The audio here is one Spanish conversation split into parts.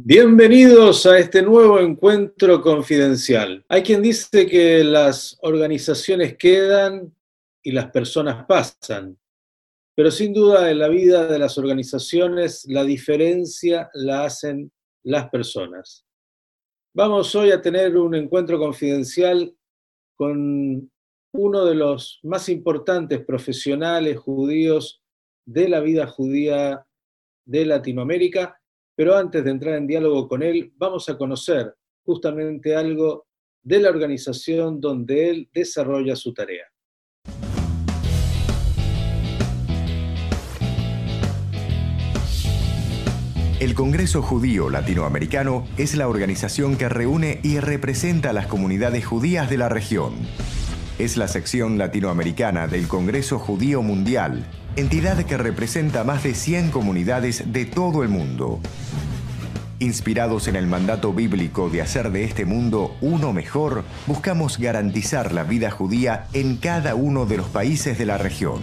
Bienvenidos a este nuevo encuentro confidencial. Hay quien dice que las organizaciones quedan y las personas pasan, pero sin duda en la vida de las organizaciones la diferencia la hacen las personas. Vamos hoy a tener un encuentro confidencial con uno de los más importantes profesionales judíos de la vida judía de Latinoamérica pero antes de entrar en diálogo con él, vamos a conocer justamente algo de la organización donde él desarrolla su tarea. El Congreso Judío Latinoamericano es la organización que reúne y representa a las comunidades judías de la región. Es la sección latinoamericana del Congreso Judío Mundial entidad que representa más de 100 comunidades de todo el mundo. Inspirados en el mandato bíblico de hacer de este mundo uno mejor, buscamos garantizar la vida judía en cada uno de los países de la región.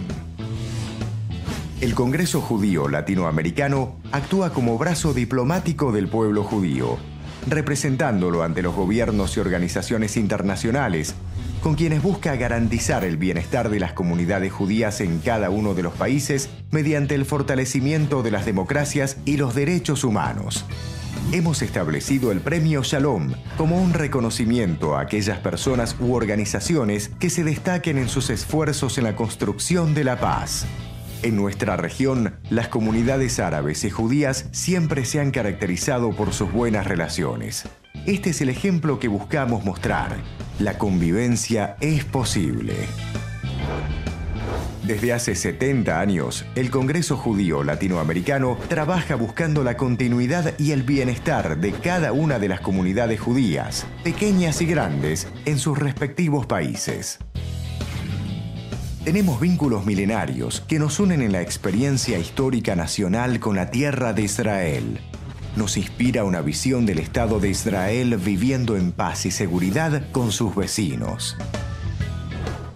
El Congreso Judío Latinoamericano actúa como brazo diplomático del pueblo judío, representándolo ante los gobiernos y organizaciones internacionales con quienes busca garantizar el bienestar de las comunidades judías en cada uno de los países mediante el fortalecimiento de las democracias y los derechos humanos. Hemos establecido el Premio Shalom como un reconocimiento a aquellas personas u organizaciones que se destaquen en sus esfuerzos en la construcción de la paz. En nuestra región, las comunidades árabes y judías siempre se han caracterizado por sus buenas relaciones. Este es el ejemplo que buscamos mostrar. La convivencia es posible. Desde hace 70 años, el Congreso Judío Latinoamericano trabaja buscando la continuidad y el bienestar de cada una de las comunidades judías, pequeñas y grandes, en sus respectivos países. Tenemos vínculos milenarios que nos unen en la experiencia histórica nacional con la tierra de Israel, nos inspira una visión del Estado de Israel viviendo en paz y seguridad con sus vecinos.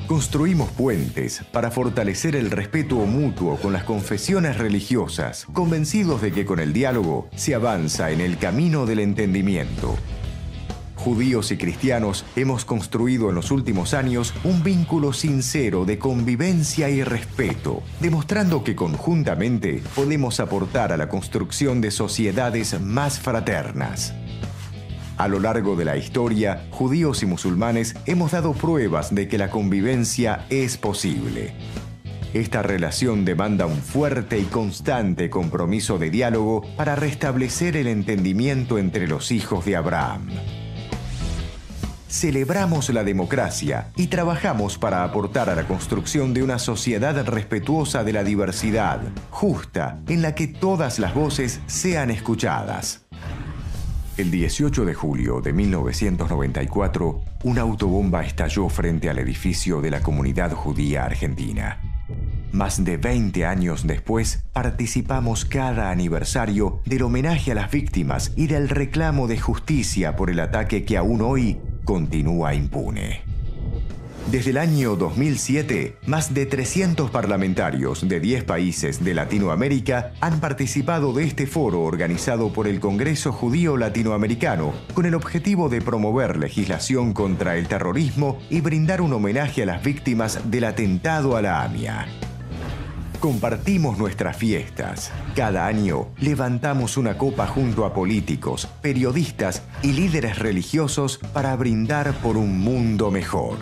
Construimos puentes para fortalecer el respeto mutuo con las confesiones religiosas, convencidos de que con el diálogo se avanza en el camino del entendimiento judíos y cristianos, hemos construido en los últimos años un vínculo sincero de convivencia y respeto, demostrando que conjuntamente podemos aportar a la construcción de sociedades más fraternas. A lo largo de la historia, judíos y musulmanes hemos dado pruebas de que la convivencia es posible. Esta relación demanda un fuerte y constante compromiso de diálogo para restablecer el entendimiento entre los hijos de Abraham celebramos la democracia y trabajamos para aportar a la construcción de una sociedad respetuosa de la diversidad, justa, en la que todas las voces sean escuchadas. El 18 de julio de 1994, una autobomba estalló frente al edificio de la comunidad judía argentina. Más de 20 años después, participamos cada aniversario del homenaje a las víctimas y del reclamo de justicia por el ataque que aún hoy continúa impune. Desde el año 2007, más de 300 parlamentarios de 10 países de Latinoamérica han participado de este foro organizado por el Congreso Judío Latinoamericano con el objetivo de promover legislación contra el terrorismo y brindar un homenaje a las víctimas del atentado a la AMIA. Compartimos nuestras fiestas. Cada año levantamos una copa junto a políticos, periodistas y líderes religiosos para brindar por un mundo mejor.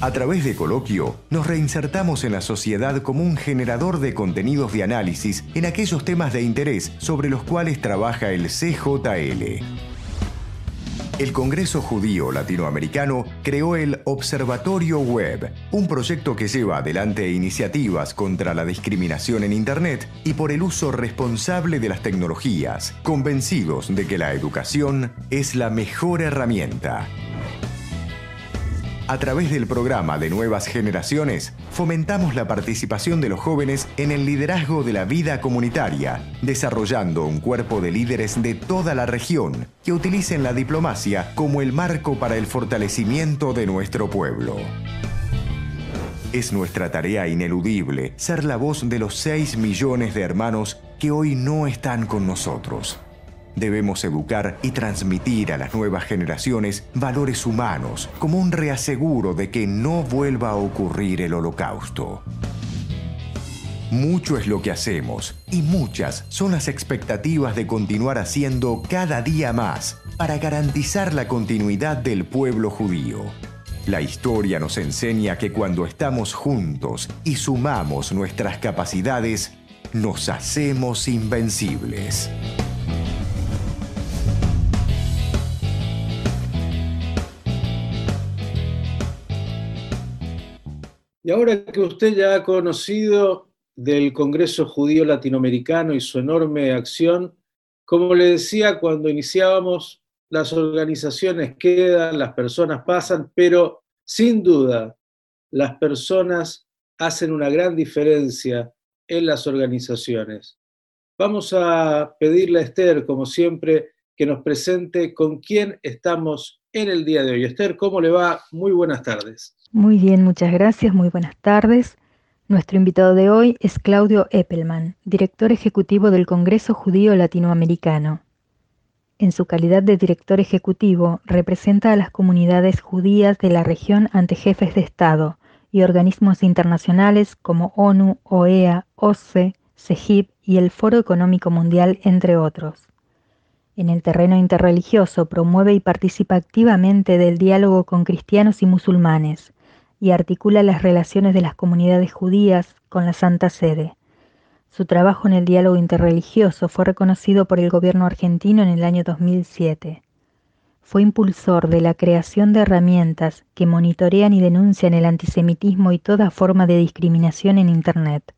A través de Coloquio, nos reinsertamos en la sociedad como un generador de contenidos de análisis en aquellos temas de interés sobre los cuales trabaja el CJL el Congreso Judío Latinoamericano creó el Observatorio Web, un proyecto que lleva adelante iniciativas contra la discriminación en Internet y por el uso responsable de las tecnologías, convencidos de que la educación es la mejor herramienta. A través del programa de Nuevas Generaciones, fomentamos la participación de los jóvenes en el liderazgo de la vida comunitaria, desarrollando un cuerpo de líderes de toda la región que utilicen la diplomacia como el marco para el fortalecimiento de nuestro pueblo. Es nuestra tarea ineludible ser la voz de los 6 millones de hermanos que hoy no están con nosotros Debemos educar y transmitir a las nuevas generaciones valores humanos como un reaseguro de que no vuelva a ocurrir el holocausto. Mucho es lo que hacemos y muchas son las expectativas de continuar haciendo cada día más para garantizar la continuidad del pueblo judío. La historia nos enseña que cuando estamos juntos y sumamos nuestras capacidades, nos hacemos invencibles. Y ahora que usted ya ha conocido del Congreso Judío Latinoamericano y su enorme acción, como le decía cuando iniciábamos, las organizaciones quedan, las personas pasan, pero sin duda las personas hacen una gran diferencia en las organizaciones. Vamos a pedirle a Esther, como siempre, que nos presente con quién estamos en el día de hoy. Esther, ¿cómo le va? Muy buenas tardes. Muy bien, muchas gracias, muy buenas tardes. Nuestro invitado de hoy es Claudio Eppelman, director ejecutivo del Congreso Judío Latinoamericano. En su calidad de director ejecutivo, representa a las comunidades judías de la región ante jefes de Estado y organismos internacionales como ONU, OEA, OSCE, CEGIP y el Foro Económico Mundial, entre otros. En el terreno interreligioso promueve y participa activamente del diálogo con cristianos y musulmanes, y articula las relaciones de las comunidades judías con la Santa Sede. Su trabajo en el diálogo interreligioso fue reconocido por el gobierno argentino en el año 2007. Fue impulsor de la creación de herramientas que monitorean y denuncian el antisemitismo y toda forma de discriminación en Internet.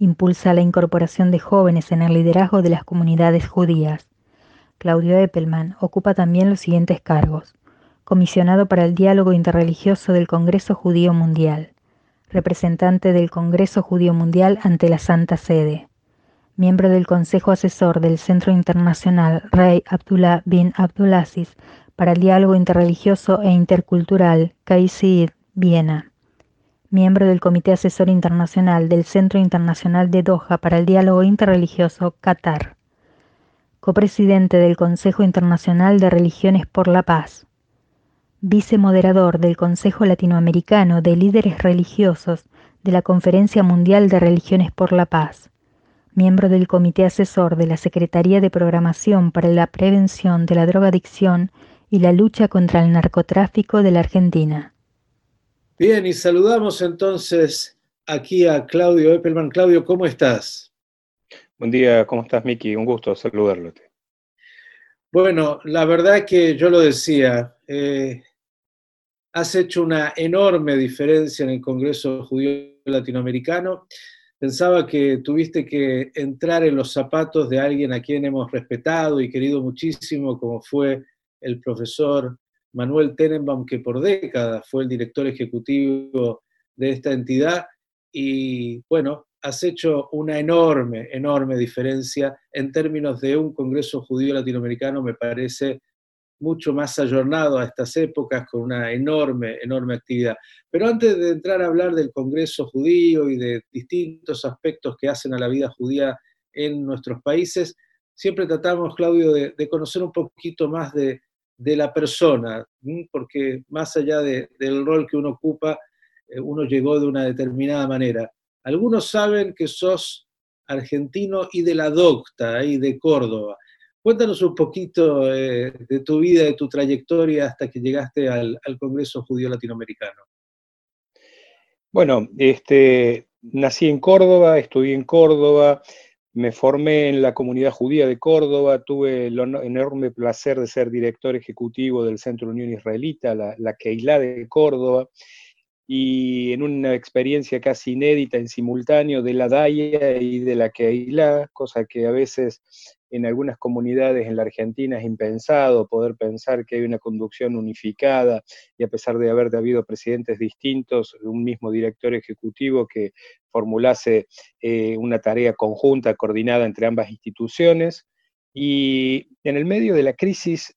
Impulsa la incorporación de jóvenes en el liderazgo de las comunidades judías. Claudio Eppelman ocupa también los siguientes cargos. Comisionado para el diálogo interreligioso del Congreso Judío Mundial, representante del Congreso Judío Mundial ante la Santa Sede, miembro del Consejo Asesor del Centro Internacional Rey Abdullah bin Abdulaziz para el diálogo interreligioso e intercultural CAICID, Viena, miembro del Comité Asesor Internacional del Centro Internacional de Doha para el diálogo interreligioso Qatar, copresidente del Consejo Internacional de Religiones por la Paz, vicemoderador del Consejo Latinoamericano de Líderes Religiosos de la Conferencia Mundial de Religiones por la Paz, miembro del Comité Asesor de la Secretaría de Programación para la Prevención de la Drogadicción y la Lucha contra el Narcotráfico de la Argentina. Bien, y saludamos entonces aquí a Claudio Eppelman. Claudio, ¿cómo estás? Buen día, ¿cómo estás, Miki? Un gusto saludarlo. Bueno, la verdad que yo lo decía, eh, has hecho una enorme diferencia en el Congreso Judío Latinoamericano. Pensaba que tuviste que entrar en los zapatos de alguien a quien hemos respetado y querido muchísimo, como fue el profesor Manuel Tenenbaum, que por décadas fue el director ejecutivo de esta entidad. Y bueno, has hecho una enorme, enorme diferencia en términos de un Congreso Judío Latinoamericano, me parece mucho más ayornado a estas épocas, con una enorme, enorme actividad. Pero antes de entrar a hablar del Congreso judío y de distintos aspectos que hacen a la vida judía en nuestros países, siempre tratamos, Claudio, de, conocer un poquito más de, la persona, porque más allá del rol que uno ocupa, eh, uno llegó de una determinada manera. Algunos saben que sos argentino y de la docta, ahí de Córdoba. Cuéntanos un poquito eh, de tu vida, de tu trayectoria hasta que llegaste al, Congreso Judío Latinoamericano. Bueno, este, nací en Córdoba, estudié en Córdoba, me formé en la comunidad judía de Córdoba, tuve el enorme placer de ser director ejecutivo del Centro Unión Israelita, la, la Keilah de Córdoba, y en una experiencia casi inédita en simultáneo de la DAIA y de la Keilah, cosa que a veces en algunas comunidades en la Argentina es impensado poder pensar que hay una conducción unificada y a pesar de haber habido presidentes distintos, un mismo director ejecutivo que formulase eh, una tarea conjunta, coordinada entre ambas instituciones. Y en el medio de la crisis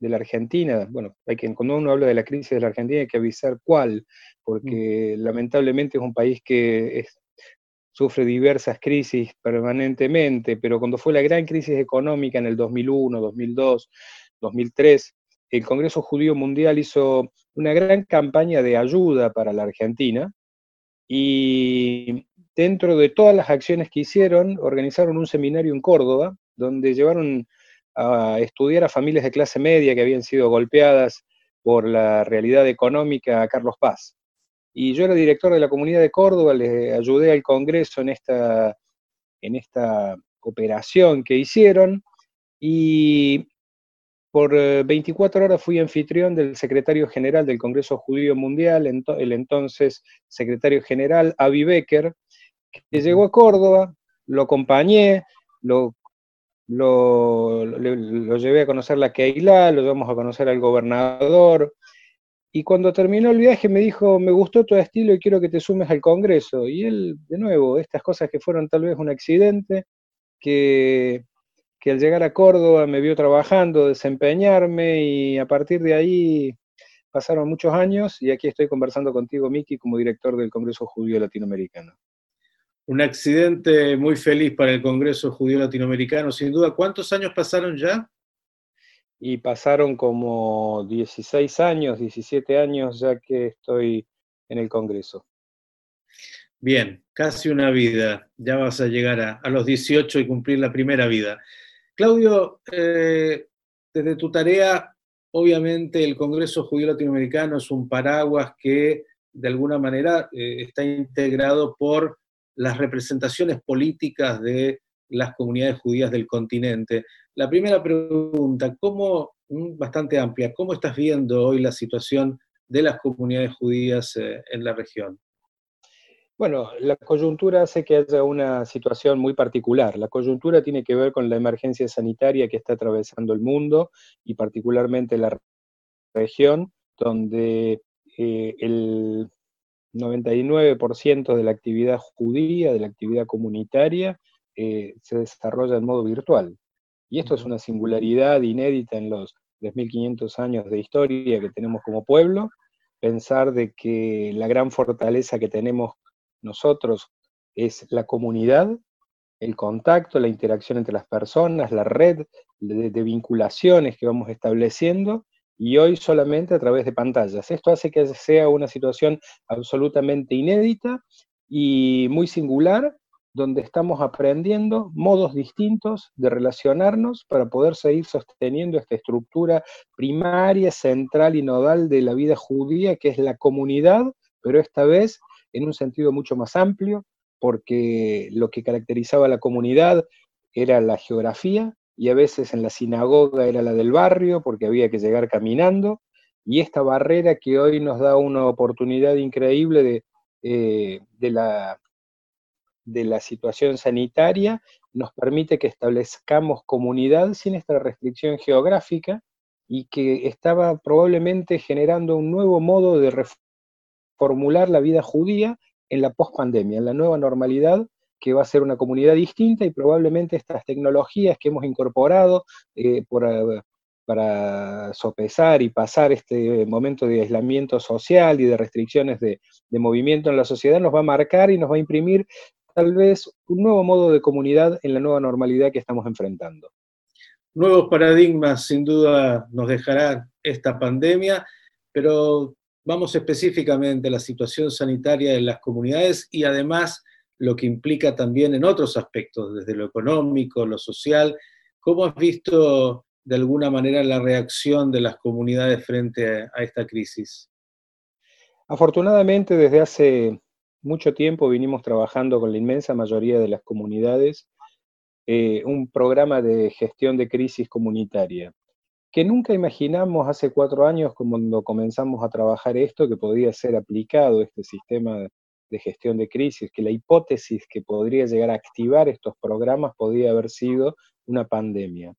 de la Argentina, bueno, hay que, cuando uno habla de la crisis de la Argentina hay que avisar cuál, porque mm. lamentablemente es un país que es sufre diversas crisis permanentemente, pero cuando fue la gran crisis económica en el 2001, 2002, 2003, el Congreso Judío Mundial hizo una gran campaña de ayuda para la Argentina y dentro de todas las acciones que hicieron, organizaron un seminario en Córdoba, donde llevaron a estudiar a familias de clase media que habían sido golpeadas por la realidad económica a Carlos Paz. Y yo era director de la comunidad de Córdoba, le ayudé al Congreso en esta, en esta operación que hicieron y por 24 eh, horas fui anfitrión del secretario general del Congreso Judío Mundial, el entonces secretario general Avi Becker, que llegó a Córdoba, lo acompañé, lo, lo, llevé a conocer la Keilah, lo llevamos a conocer al gobernador, y cuando terminó el viaje me dijo, me gustó tu estilo y quiero que te sumes al Congreso. Y él, de nuevo, estas cosas que fueron tal vez un accidente, que, que al llegar a Córdoba me vio trabajando, desempeñarme y a partir de ahí pasaron muchos años y aquí estoy conversando contigo, Miki, como director del Congreso Judío Latinoamericano. Un accidente muy feliz para el Congreso Judío Latinoamericano, sin duda. ¿Cuántos años pasaron ya? y pasaron como 16 años, 17 años ya que estoy en el Congreso. Bien, casi una vida. Ya vas a llegar a, los 18 y cumplir la primera vida. Claudio, eh, desde tu tarea, obviamente el Congreso Judío Latinoamericano es un paraguas que de alguna manera eh, está integrado por las representaciones políticas de las comunidades judías del continente. La primera pregunta, ¿cómo, mm, bastante amplia, ¿cómo estás viendo hoy la situación de las comunidades judías eh, en la región? Bueno, la coyuntura hace que haya una situación muy particular. La coyuntura tiene que ver con la emergencia sanitaria que está atravesando el mundo y particularmente la región, donde eh, el 99% de la actividad judía, de la actividad comunitaria, eh, se desarrolla en modo virtual. Y esto es una singularidad inédita en los 3.500 años de historia que tenemos como pueblo, pensar de que la gran fortaleza que tenemos nosotros es la comunidad, el contacto, la interacción entre las personas, la red de, de, vinculaciones que vamos estableciendo, y hoy solamente a través de pantallas. Esto hace que sea una situación absolutamente inédita y muy singular, donde estamos aprendiendo modos distintos de relacionarnos para poder seguir sosteniendo esta estructura primaria, central y nodal de la vida judía, que es la comunidad, pero esta vez en un sentido mucho más amplio, porque lo que caracterizaba a la comunidad era la geografía, y a veces en la sinagoga era la del barrio, porque había que llegar caminando, y esta barrera que hoy nos da una oportunidad increíble de, eh, de la de la situación sanitaria nos permite que establezcamos comunidad sin esta restricción geográfica y que estaba probablemente generando un nuevo modo de reformular la vida judía en la pospandemia, en la nueva normalidad que va a ser una comunidad distinta y probablemente estas tecnologías que hemos incorporado eh, eh, para sopesar y pasar este momento de aislamiento social y de restricciones de, de, movimiento en la sociedad nos va a marcar y nos va a imprimir tal vez un nuevo modo de comunidad en la nueva normalidad que estamos enfrentando. Nuevos paradigmas sin duda nos dejará esta pandemia, pero vamos específicamente a la situación sanitaria de las comunidades y además lo que implica también en otros aspectos, desde lo económico, lo social. ¿Cómo has visto de alguna manera la reacción de las comunidades frente a esta crisis? Afortunadamente, desde hace mucho tiempo vinimos trabajando con la inmensa mayoría de las comunidades eh, un programa de gestión de crisis comunitaria, que nunca imaginamos hace cuatro años cuando comenzamos a trabajar esto, que podía ser aplicado este sistema de gestión de crisis, que la hipótesis que podría llegar a activar estos programas podía haber sido una pandemia.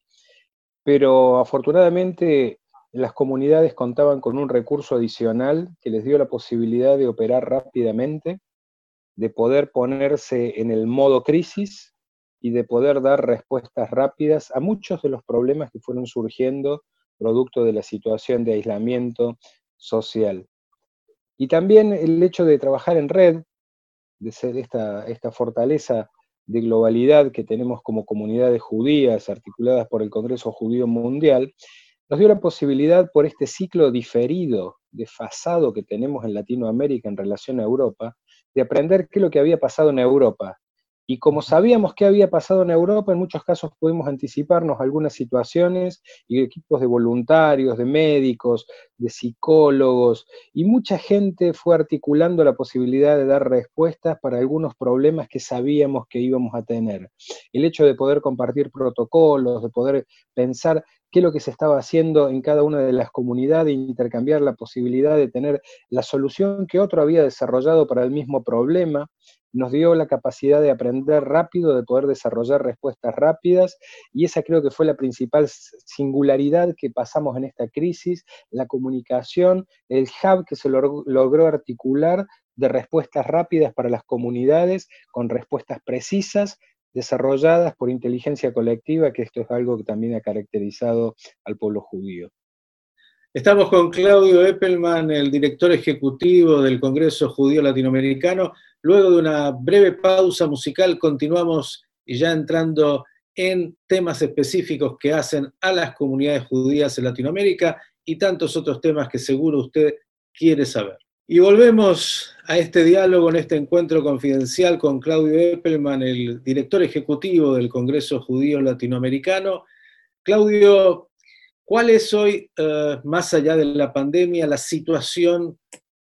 Pero afortunadamente las comunidades contaban con un recurso adicional que les dio la posibilidad de operar rápidamente de poder ponerse en el modo crisis y de poder dar respuestas rápidas a muchos de los problemas que fueron surgiendo producto de la situación de aislamiento social. Y también el hecho de trabajar en red de ser esta, esta fortaleza de globalidad que tenemos como comunidades judías articuladas por el Congreso Judío Mundial, nos dio la posibilidad por este ciclo diferido, desfasado que tenemos en Latinoamérica en relación a Europa, de aprender qué es lo que había pasado en Europa, y como sabíamos qué había pasado en Europa, en muchos casos pudimos anticiparnos algunas situaciones y equipos de voluntarios, de médicos, de psicólogos, y mucha gente fue articulando la posibilidad de dar respuestas para algunos problemas que sabíamos que íbamos a tener. El hecho de poder compartir protocolos, de poder pensar qué es lo que se estaba haciendo en cada una de las comunidades, intercambiar la posibilidad de tener la solución que otro había desarrollado para el mismo problema, nos dio la capacidad de aprender rápido, de poder desarrollar respuestas rápidas, y esa creo que fue la principal singularidad que pasamos en esta crisis, la comunicación, el hub que se logró articular de respuestas rápidas para las comunidades, con respuestas precisas, desarrolladas por inteligencia colectiva, que esto es algo que también ha caracterizado al pueblo judío. Estamos con Claudio Eppelman, el director ejecutivo del Congreso Judío Latinoamericano. Luego de una breve pausa musical, continuamos ya entrando en temas específicos que hacen a las comunidades judías en Latinoamérica y tantos otros temas que seguro usted quiere saber. Y volvemos a este diálogo, en este encuentro confidencial con Claudio Eppelman, el director ejecutivo del Congreso Judío Latinoamericano. Claudio, ¿Cuál es hoy, eh, más allá de la pandemia, la situación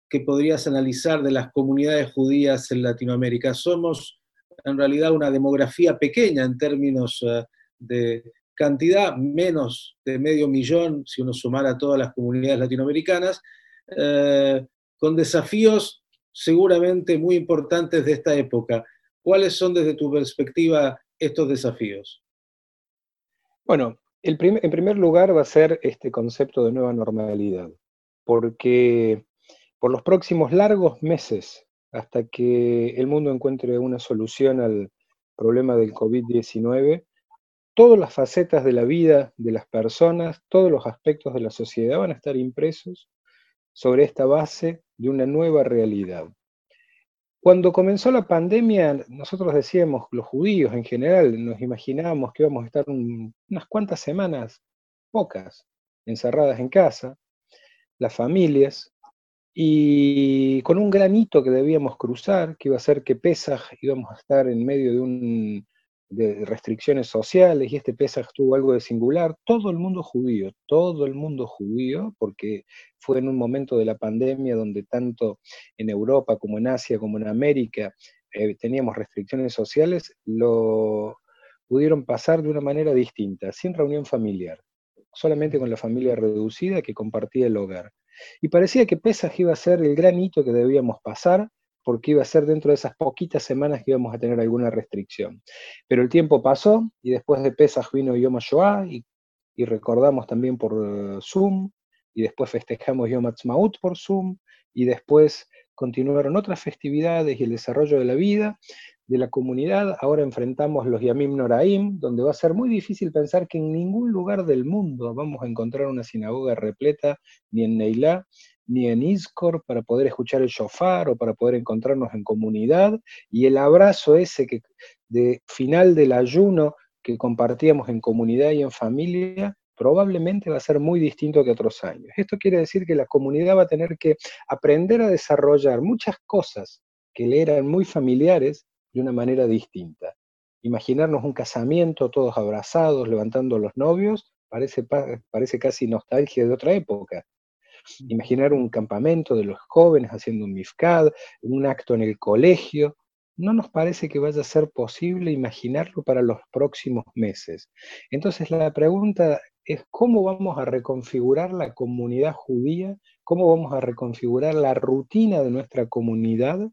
que podrías analizar de las comunidades judías en Latinoamérica? Somos en realidad una demografía pequeña en términos eh, de cantidad, menos de medio millón si uno sumara todas las comunidades latinoamericanas, eh, con desafíos seguramente muy importantes de esta época. ¿Cuáles son desde tu perspectiva estos desafíos? Bueno, en primer lugar va a ser este concepto de nueva normalidad, porque por los próximos largos meses, hasta que el mundo encuentre una solución al problema del COVID-19, todas las facetas de la vida de las personas, todos los aspectos de la sociedad van a estar impresos sobre esta base de una nueva realidad. Cuando comenzó la pandemia, nosotros decíamos, los judíos en general, nos imaginábamos que íbamos a estar unas cuantas semanas, pocas, encerradas en casa, las familias, y con un granito que debíamos cruzar, que iba a ser que Pesaj íbamos a estar en medio de un de restricciones sociales y este Pesach tuvo algo de singular, todo el mundo judío, todo el mundo judío, porque fue en un momento de la pandemia donde tanto en Europa como en Asia como en América eh, teníamos restricciones sociales, lo pudieron pasar de una manera distinta, sin reunión familiar, solamente con la familia reducida que compartía el hogar. Y parecía que Pesach iba a ser el gran hito que debíamos pasar, porque iba a ser dentro de esas poquitas semanas que íbamos a tener alguna restricción. Pero el tiempo pasó y después de Pesach vino Yom HaShoah y, y recordamos también por eh, Zoom y después festejamos Yom HaTzmaut por Zoom y después continuaron otras festividades y el desarrollo de la vida de la comunidad. Ahora enfrentamos los Yamim Noraim, donde va a ser muy difícil pensar que en ningún lugar del mundo vamos a encontrar una sinagoga repleta, ni en Neilá, ni en Iscor para poder escuchar el shofar o para poder encontrarnos en comunidad, y el abrazo ese de final del ayuno que compartíamos en comunidad y en familia, probablemente va a ser muy distinto que otros años. Esto quiere decir que la comunidad va a tener que aprender a desarrollar muchas cosas que le eran muy familiares de una manera distinta. Imaginarnos un casamiento todos abrazados, levantando los novios, parece, parece casi nostalgia de otra época. Imaginar un campamento de los jóvenes haciendo un mifcad, un acto en el colegio, no nos parece que vaya a ser posible imaginarlo para los próximos meses. Entonces la pregunta es cómo vamos a reconfigurar la comunidad judía, cómo vamos a reconfigurar la rutina de nuestra comunidad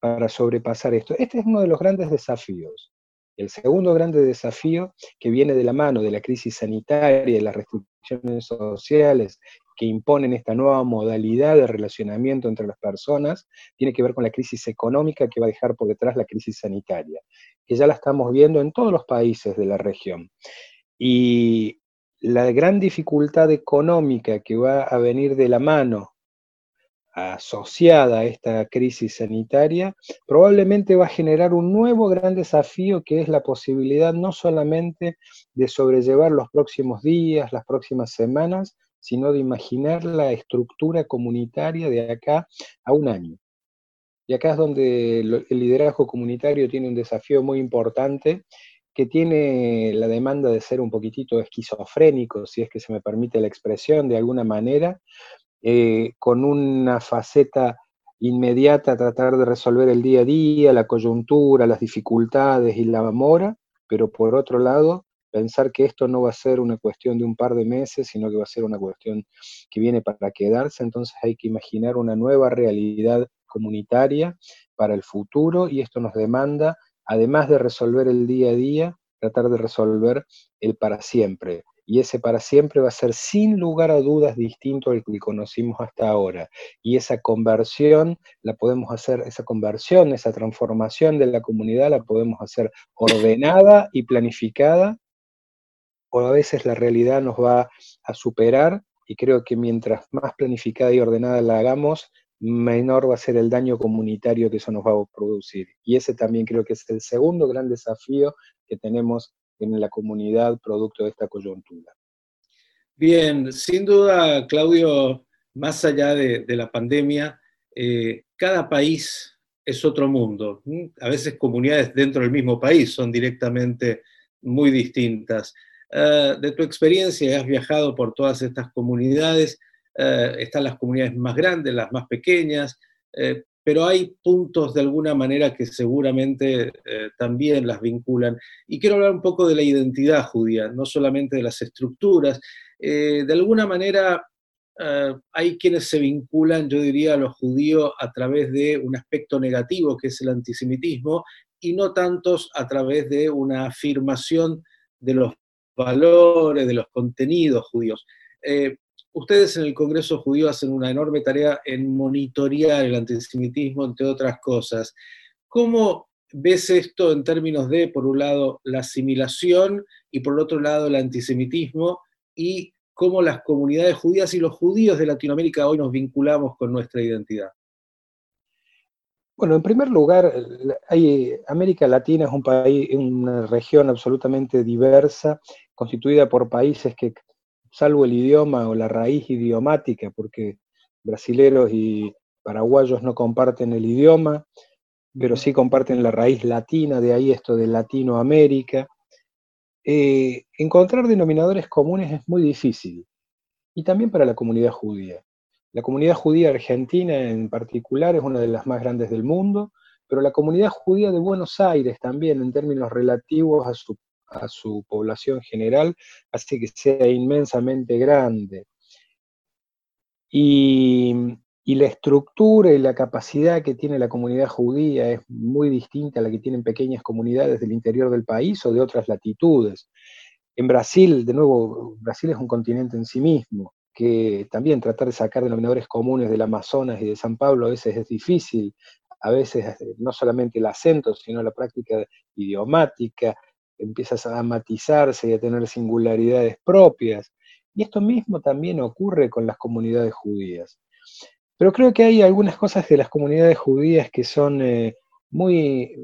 para sobrepasar esto. Este es uno de los grandes desafíos. El segundo grande desafío que viene de la mano de la crisis sanitaria, de las restricciones sociales que imponen esta nueva modalidad de relacionamiento entre las personas, tiene que ver con la crisis económica que va a dejar por detrás la crisis sanitaria, que ya la estamos viendo en todos los países de la región. Y la gran dificultad económica que va a venir de la mano asociada a esta crisis sanitaria, probablemente va a generar un nuevo gran desafío que es la posibilidad no solamente de sobrellevar los próximos días, las próximas semanas, sino de imaginar la estructura comunitaria de acá a un año. Y acá es donde el liderazgo comunitario tiene un desafío muy importante que tiene la demanda de ser un poquitito esquizofrénico, si es que se me permite la expresión de alguna manera, eh, con una faceta inmediata, tratar de resolver el día a día, la coyuntura, las dificultades y la mora, pero por otro lado, pensar que esto no va a ser una cuestión de un par de meses, sino que va a ser una cuestión que viene para quedarse, entonces hay que imaginar una nueva realidad comunitaria para el futuro y esto nos demanda, además de resolver el día a día, tratar de resolver el para siempre, y ese para siempre va a ser sin lugar a dudas distinto al que conocimos hasta ahora. Y esa conversión la podemos hacer, esa conversión, esa transformación de la comunidad la podemos hacer ordenada y planificada, o a veces la realidad nos va a superar y creo que mientras más planificada y ordenada la hagamos, menor va a ser el daño comunitario que eso nos va a producir. Y ese también creo que es el segundo gran desafío que tenemos en la comunidad producto de esta coyuntura. Bien, sin duda, Claudio, más allá de, la pandemia, eh, cada país es otro mundo. A veces comunidades dentro del mismo país son directamente muy distintas. Eh, de tu experiencia, has viajado por todas estas comunidades, eh, están las comunidades más grandes, las más pequeñas, pero hay puntos de alguna manera que seguramente eh, también las vinculan. Y quiero hablar un poco de la identidad judía, no solamente de las estructuras. Eh, de alguna manera eh, hay quienes se vinculan, yo diría, a los judíos a través de un aspecto negativo que es el antisemitismo y no tantos a través de una afirmación de los valores, de los contenidos judíos ustedes en el Congreso Judío hacen una enorme tarea en monitorear el antisemitismo, entre otras cosas. ¿Cómo ves esto en términos de, por un lado, la asimilación y por otro lado, el antisemitismo y cómo las comunidades judías y los judíos de Latinoamérica hoy nos vinculamos con nuestra identidad? Bueno, en primer lugar, América Latina es un país, una región absolutamente diversa, constituida por países que salvo el idioma o la raíz idiomática, porque brasileros y paraguayos no comparten el idioma, pero sí comparten la raíz latina, de ahí esto de Latinoamérica. Eh, encontrar denominadores comunes es muy difícil, y también para la comunidad judía. La comunidad judía argentina en particular es una de las más grandes del mundo, pero la comunidad judía de Buenos Aires también, en términos relativos a su a su población general, hace que sea inmensamente grande. Y, la estructura y la capacidad que tiene la comunidad judía es muy distinta a la que tienen pequeñas comunidades del interior del país o de otras latitudes. En Brasil, de nuevo, Brasil es un continente en sí mismo, que también tratar de sacar denominadores comunes del Amazonas y de San Pablo a veces es difícil, a veces no solamente el acento, sino la práctica idiomática, empiezas a matizarse y a tener singularidades propias. Y esto mismo también ocurre con las comunidades judías. Pero creo que hay algunas cosas de las comunidades judías que son eh, muy,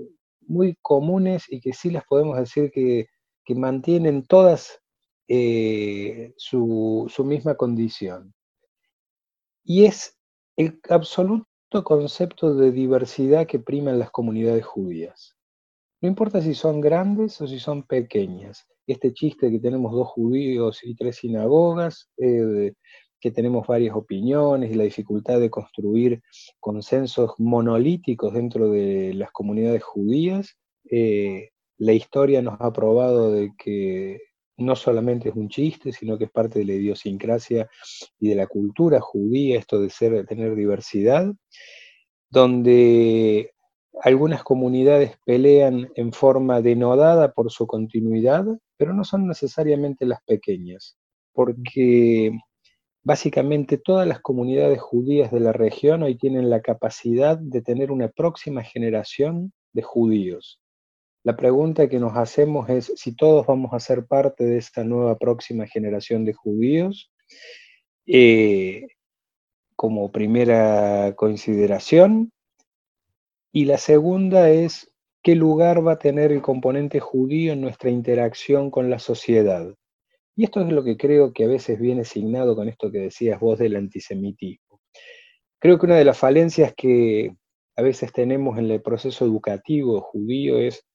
muy comunes y que sí las podemos decir que, mantienen todas eh, su, su misma condición. Y es el absoluto concepto de diversidad que prima en las comunidades judías. No importa si son grandes o si son pequeñas. Este chiste que tenemos dos judíos y tres sinagogas, eh, que tenemos varias opiniones y la dificultad de construir consensos monolíticos dentro de las comunidades judías, eh, la historia nos ha probado de que no solamente es un chiste, sino que es parte de la idiosincrasia y de la cultura judía, esto de ser, de tener diversidad, donde algunas comunidades pelean en forma denodada por su continuidad, pero no son necesariamente las pequeñas, porque básicamente todas las comunidades judías de la región hoy tienen la capacidad de tener una próxima generación de judíos. La pregunta que nos hacemos es si todos vamos a ser parte de esta nueva próxima generación de judíos. Eh, como primera consideración. Y la segunda es qué lugar va a tener el componente judío en nuestra interacción con la sociedad. Y esto es lo que creo que a veces viene asignado con esto que decías vos del antisemitismo. Creo que una de las falencias que a veces tenemos en el proceso educativo judío es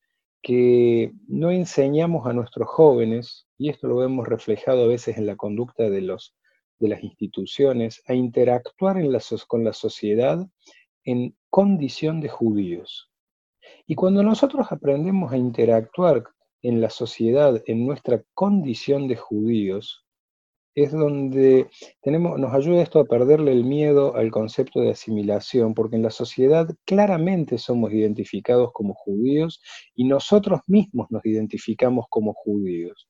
que no enseñamos a nuestros jóvenes, y esto lo vemos reflejado a veces en la conducta de, los, de las instituciones, a interactuar con la sociedad en condición de judíos. Y cuando nosotros aprendemos a interactuar en la sociedad en nuestra condición de judíos, es donde tenemos, nos ayuda esto a perderle el miedo al concepto de asimilación, porque en la sociedad claramente somos identificados como judíos y nosotros mismos nos identificamos como judíos.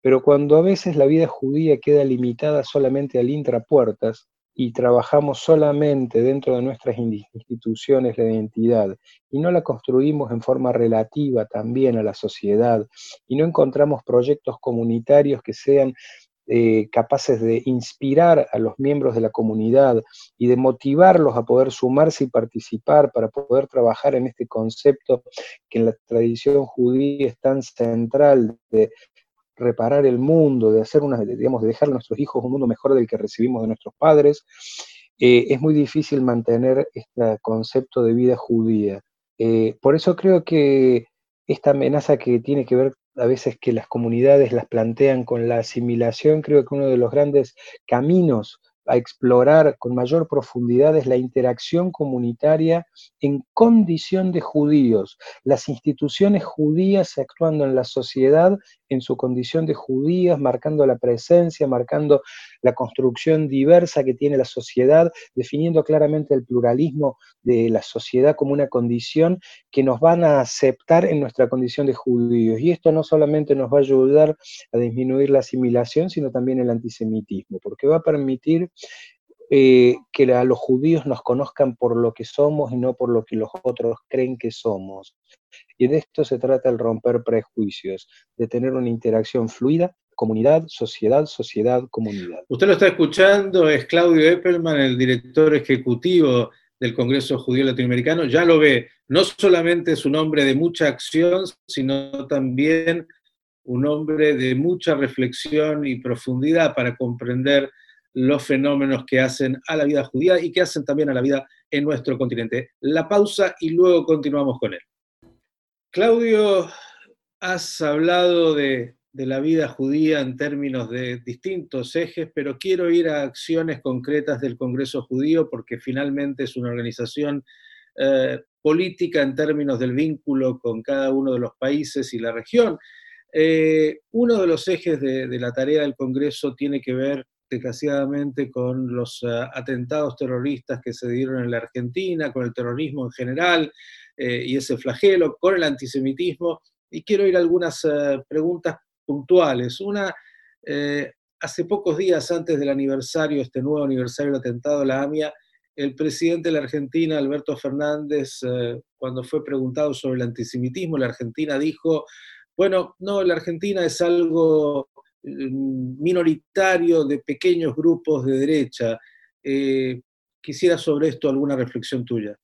Pero cuando a veces la vida judía queda limitada solamente al intrapuertas y trabajamos solamente dentro de nuestras instituciones la identidad y no la construimos en forma relativa también a la sociedad y no encontramos proyectos comunitarios que sean eh, capaces de inspirar a los miembros de la comunidad y de motivarlos a poder sumarse y participar para poder trabajar en este concepto que en la tradición judía es tan central de reparar el mundo, de hacer una, digamos, de dejar a nuestros hijos un mundo mejor del que recibimos de nuestros padres, eh, es muy difícil mantener este concepto de vida judía. Eh, por eso creo que esta amenaza que tiene que ver a veces que las comunidades las plantean con la asimilación, creo que uno de los grandes caminos a explorar con mayor profundidad es la interacción comunitaria en condición de judíos, las instituciones judías actuando en la sociedad en su condición de judías, marcando la presencia, marcando la construcción diversa que tiene la sociedad, definiendo claramente el pluralismo de la sociedad como una condición que nos van a aceptar en nuestra condición de judíos. Y esto no solamente nos va a ayudar a disminuir la asimilación, sino también el antisemitismo, porque va a permitir eh, que a los judíos nos conozcan por lo que somos y no por lo que los otros creen que somos. Y de esto se trata el romper prejuicios, de tener una interacción fluida, comunidad, sociedad, sociedad, comunidad. Usted lo está escuchando, es Claudio Eppelman, el director ejecutivo del Congreso Judío Latinoamericano. Ya lo ve, no solamente es un hombre de mucha acción, sino también un hombre de mucha reflexión y profundidad para comprender los fenómenos que hacen a la vida judía y que hacen también a la vida en nuestro continente. La pausa y luego continuamos con él. Claudio, has hablado de, la vida judía en términos de distintos ejes, pero quiero ir a acciones concretas del Congreso Judío porque finalmente es una organización eh, política en términos del vínculo con cada uno de los países y la región. Eh, uno de los ejes de, la tarea del Congreso tiene que ver desgraciadamente con los eh, atentados terroristas que se dieron en la Argentina, con el terrorismo en general eh, y ese flagelo, con el antisemitismo. Y quiero ir a algunas eh, preguntas puntuales. Una, hace pocos días antes del aniversario, este nuevo aniversario del atentado a la AMIA, el presidente de la Argentina, Alberto Fernández, cuando fue preguntado sobre el antisemitismo, la Argentina dijo, bueno, no, la Argentina es algo minoritario de pequeños grupos de derecha. Eh, quisiera sobre esto alguna reflexión tuya.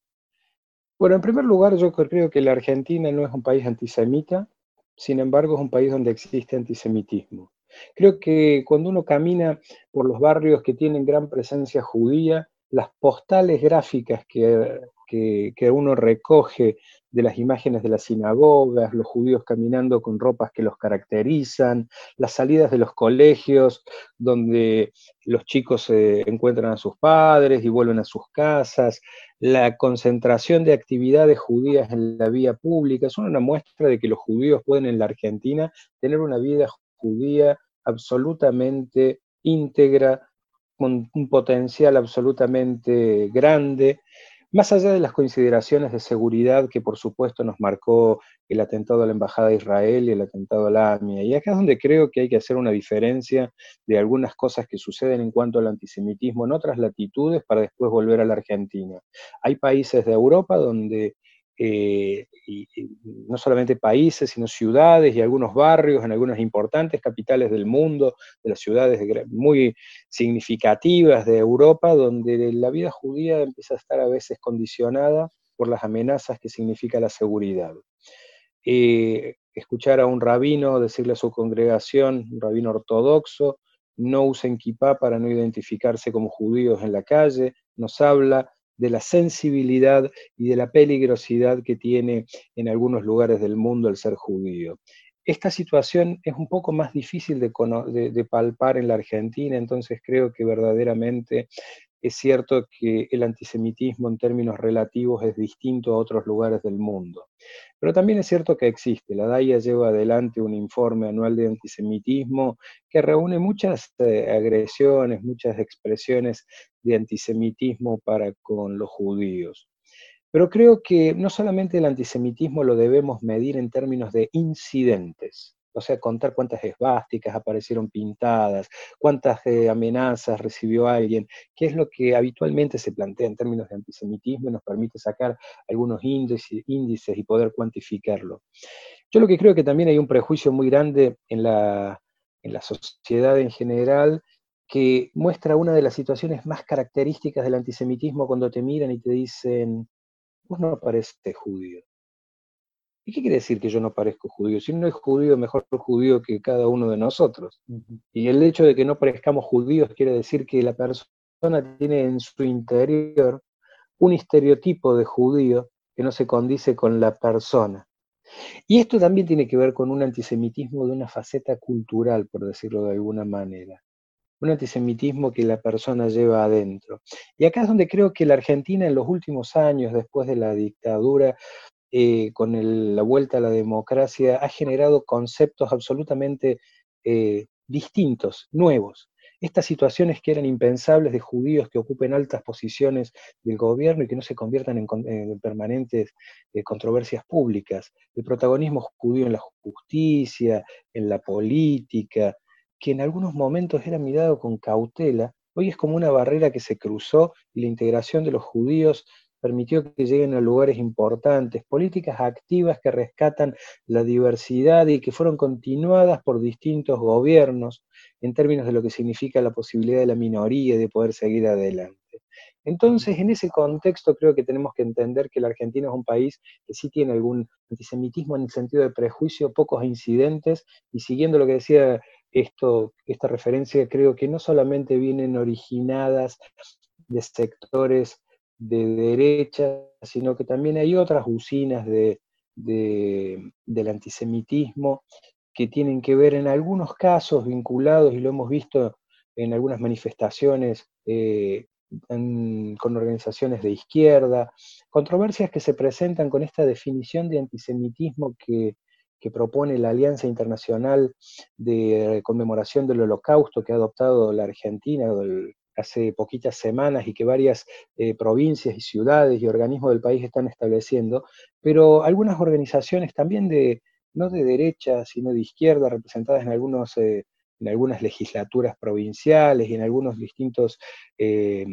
Bueno, en primer lugar, yo creo que la Argentina no es un país antisemita, sin embargo es un país donde existe antisemitismo. Creo que cuando uno camina por los barrios que tienen gran presencia judía, las postales gráficas que, que, uno recoge de las imágenes de las sinagogas, los judíos caminando con ropas que los caracterizan, las salidas de los colegios donde los chicos se encuentran a sus padres y vuelven a sus casas, la concentración de actividades judías en la vía pública, son una muestra de que los judíos pueden en la Argentina tener una vida judía absolutamente íntegra, con un potencial absolutamente grande, más allá de las consideraciones de seguridad que por supuesto nos marcó el atentado a la Embajada de Israel y el atentado a la AMIA, y acá es donde creo que hay que hacer una diferencia de algunas cosas que suceden en cuanto al antisemitismo en otras latitudes para después volver a la Argentina. Hay países de Europa donde eh, y, no solamente países, sino ciudades y algunos barrios en algunas importantes capitales del mundo, de las ciudades muy significativas de Europa, donde la vida judía empieza a estar a veces condicionada por las amenazas que significa la seguridad. Eh, escuchar a un rabino decirle a su congregación, un rabino ortodoxo, no usen kippah para no identificarse como judíos en la calle, nos habla de la sensibilidad y de la peligrosidad que tiene en algunos lugares del mundo el ser judío. Esta situación es un poco más difícil de, palpar en la Argentina, entonces creo que verdaderamente es cierto que el antisemitismo en términos relativos es distinto a otros lugares del mundo. Pero también es cierto que existe. La DAIA lleva adelante un informe anual de antisemitismo que reúne muchas eh, agresiones, muchas expresiones de antisemitismo para con los judíos. Pero creo que no solamente el antisemitismo lo debemos medir en términos de incidentes, o sea, contar cuántas esvásticas aparecieron pintadas, cuántas eh, amenazas recibió alguien, que es lo que habitualmente se plantea en términos de antisemitismo y nos permite sacar algunos índices, y poder cuantificarlo. Yo lo que creo que también hay un prejuicio muy grande en la, en la sociedad en general que muestra una de las situaciones más características del antisemitismo cuando te miran y te dicen, vos no pareces judío. ¿Y qué quiere decir que yo no parezco judío? Si no es judío, mejor judío que cada uno de nosotros. Y el hecho de que no parezcamos judíos quiere decir que la persona tiene en su interior un estereotipo de judío que no se condice con la persona. Y esto también tiene que ver con un antisemitismo de una faceta cultural, por decirlo de alguna manera. Un antisemitismo que la persona lleva adentro. Y acá es donde creo que la Argentina en los últimos años, después de la dictadura, eh, con la vuelta a la democracia, ha generado conceptos absolutamente eh, distintos, nuevos. Estas situaciones que eran impensables de judíos que ocupen altas posiciones del gobierno y que no se conviertan en, permanentes eh, controversias públicas. El protagonismo judío en la justicia, en la política, que en algunos momentos era mirado con cautela, hoy es como una barrera que se cruzó y la integración de los judíos permitió que lleguen a lugares importantes, políticas activas que rescatan la diversidad y que fueron continuadas por distintos gobiernos en términos de lo que significa la posibilidad de la minoría de poder seguir adelante. Entonces, en ese contexto creo que tenemos que entender que la Argentina es un país que sí tiene algún antisemitismo en el sentido de prejuicio, pocos incidentes, y siguiendo lo que decía esto, esta referencia, creo que no solamente vienen originadas de sectores de derecha, sino que también hay otras usinas de, del antisemitismo que tienen que ver en algunos casos vinculados, y lo hemos visto en algunas manifestaciones eh, con organizaciones de izquierda, controversias que se presentan con esta definición de antisemitismo que, que propone la Alianza Internacional de Conmemoración del Holocausto que ha adoptado la Argentina, del, hace poquitas semanas y que varias eh, provincias y ciudades y organismos del país están estableciendo, pero algunas organizaciones también de, no de derecha, sino de izquierda, representadas en, algunos, eh, en algunas legislaturas provinciales y en algunos distintos eh,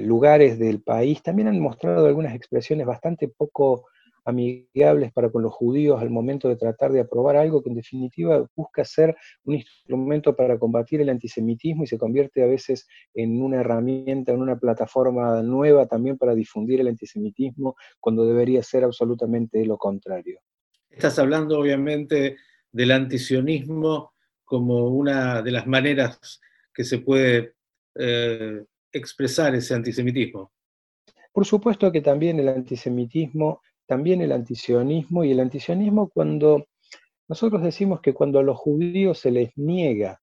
lugares del país, también han mostrado algunas expresiones bastante poco amigables para con los judíos al momento de tratar de aprobar algo que en definitiva busca ser un instrumento para combatir el antisemitismo y se convierte a veces en una herramienta, en una plataforma nueva también para difundir el antisemitismo, cuando debería ser absolutamente lo contrario. Estás hablando obviamente del antisionismo como una de las maneras que se puede eh, expresar ese antisemitismo. Por supuesto que también el antisemitismo también el antisionismo, y el antisionismo cuando nosotros decimos que cuando a los judíos se les niega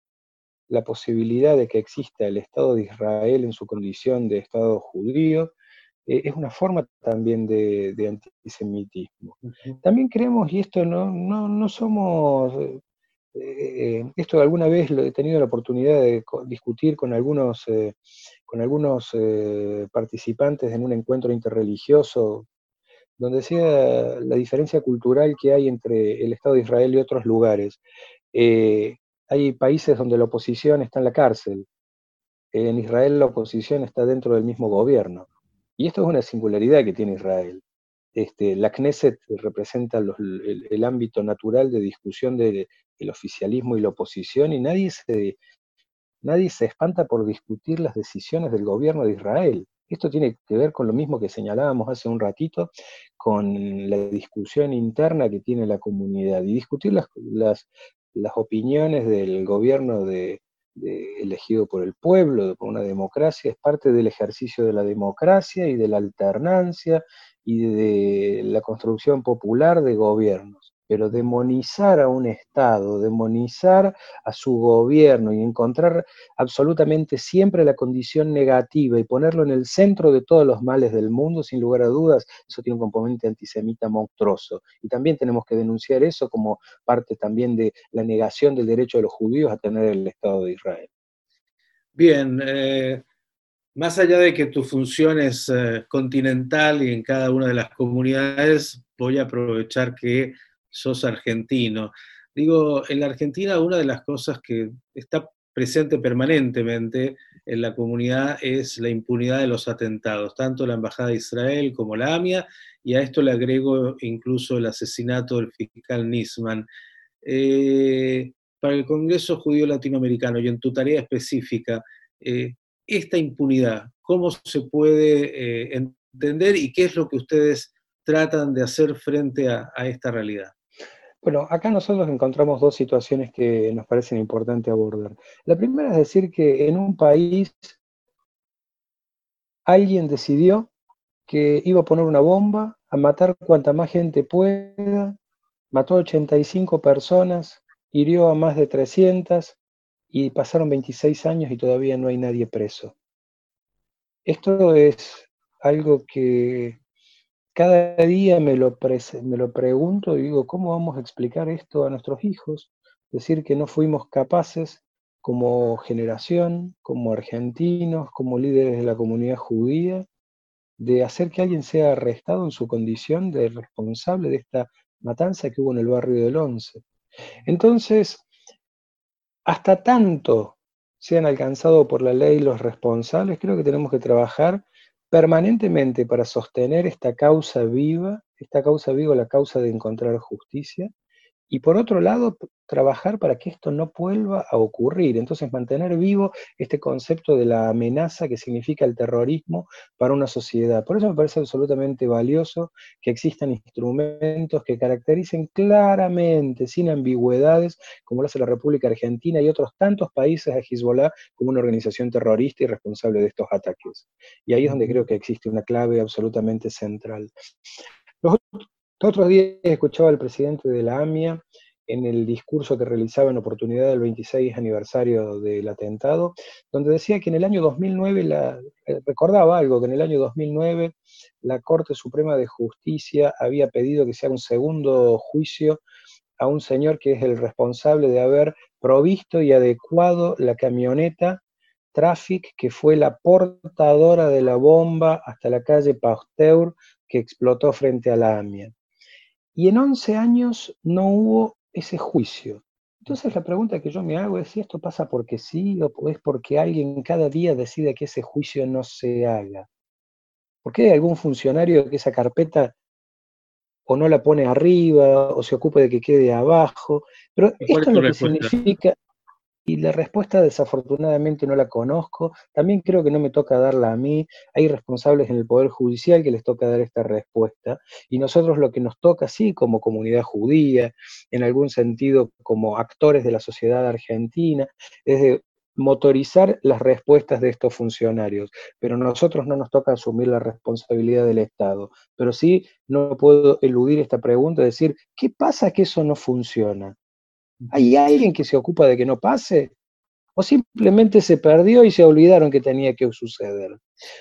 la posibilidad de que exista el Estado de Israel en su condición de Estado judío, eh, es una forma también de, antisemitismo. También creemos, y esto no, no, somos, eh, eh, esto alguna vez lo he tenido la oportunidad de discutir con algunos, con algunos participantes en un encuentro interreligioso donde decía la diferencia cultural que hay entre el Estado de Israel y otros lugares. Eh, hay países donde la oposición está en la cárcel. En Israel la oposición está dentro del mismo gobierno. Y esto es una singularidad que tiene Israel. este, la Knesset representa el, ámbito natural de discusión del oficialismo y la oposición y nadie se, nadie se espanta por discutir las decisiones del gobierno de Israel. Esto tiene que ver con lo mismo que señalábamos hace un ratito, con la discusión interna que tiene la comunidad y discutir las, las, opiniones del gobierno elegido por el pueblo, por una democracia, es parte del ejercicio de la democracia y de la alternancia y de la construcción popular de gobiernos pero demonizar a un Estado, demonizar a su gobierno y encontrar absolutamente siempre la condición negativa y ponerlo en el centro de todos los males del mundo, sin lugar a dudas, eso tiene un componente antisemita monstruoso. Y también tenemos que denunciar eso como parte también de la negación del derecho de los judíos a tener el Estado de Israel. Bien, eh, más allá de que tu función es eh, continental y en cada una de las comunidades, voy a aprovechar que sos argentino. Digo, en la Argentina una de las cosas que está presente permanentemente en la comunidad es la impunidad de los atentados, tanto la Embajada de Israel como la AMIA, y a esto le agrego incluso el asesinato del fiscal Nisman. Eh, para el Congreso Judío Latinoamericano y en tu tarea específica, eh, esta impunidad, ¿cómo se puede eh, entender y qué es lo que ustedes tratan de hacer frente a esta realidad? Bueno, acá nosotros encontramos dos situaciones que nos parecen importantes abordar. La primera es decir que en un país alguien decidió que iba a poner una bomba, a matar cuanta más gente pueda, mató a 85 personas, hirió a más de 300 y pasaron 26 años y todavía no hay nadie preso. Esto es algo que cada día me lo, pregunto y digo, ¿cómo vamos a explicar esto a nuestros hijos? Decir que no fuimos capaces como generación, como argentinos, como líderes de la comunidad judía, de hacer que alguien sea arrestado en su condición de responsable de esta matanza que hubo en el barrio del Once. Entonces, hasta tanto sean alcanzados por la ley los responsables, creo que tenemos que trabajar permanentemente para sostener esta causa viva, esta causa viva, la causa de encontrar justicia, y por otro lado, trabajar para que esto no vuelva a ocurrir. Entonces, mantener vivo este concepto de la amenaza que significa el terrorismo para una sociedad. Por eso me parece absolutamente valioso que existan instrumentos que caractericen claramente, sin ambigüedades, como lo hace la República Argentina y otros tantos países a Hezbollah como una organización terrorista y responsable de estos ataques. Y ahí es donde creo que existe una clave absolutamente central. Los otros días escuchaba al presidente de la AMIA en el discurso que realizaba en oportunidad del 26 aniversario del atentado, donde decía que en el año 2009, la, eh, recordaba algo, que en el año 2009 la Corte Suprema de Justicia había pedido que se haga un segundo juicio a un señor que es el responsable de haber provisto y adecuado la camioneta Traffic, que fue la portadora de la bomba hasta la calle Pasteur que explotó frente a la AMIA. Y en 11 años no hubo ese juicio. Entonces la pregunta que yo me hago es si esto pasa porque sí o es porque alguien cada día decide que ese juicio no se haga. ¿Por qué hay algún funcionario que esa carpeta o no la pone arriba o se ocupa de que quede abajo? Pero esto es lo que significa, y la respuesta desafortunadamente no la conozco. También creo que no me toca darla a mí. Hay responsables en el Poder Judicial que les toca dar esta respuesta. Y nosotros lo que nos toca, sí, como comunidad judía, en algún sentido como actores de la sociedad argentina, es de motorizar las respuestas de estos funcionarios, pero nosotros no nos toca asumir la responsabilidad del Estado. Pero sí no puedo eludir esta pregunta, decir, ¿qué pasa que eso no funciona? ¿Hay alguien que se ocupa de que no pase? ¿O simplemente se perdió y se olvidaron que tenía que suceder?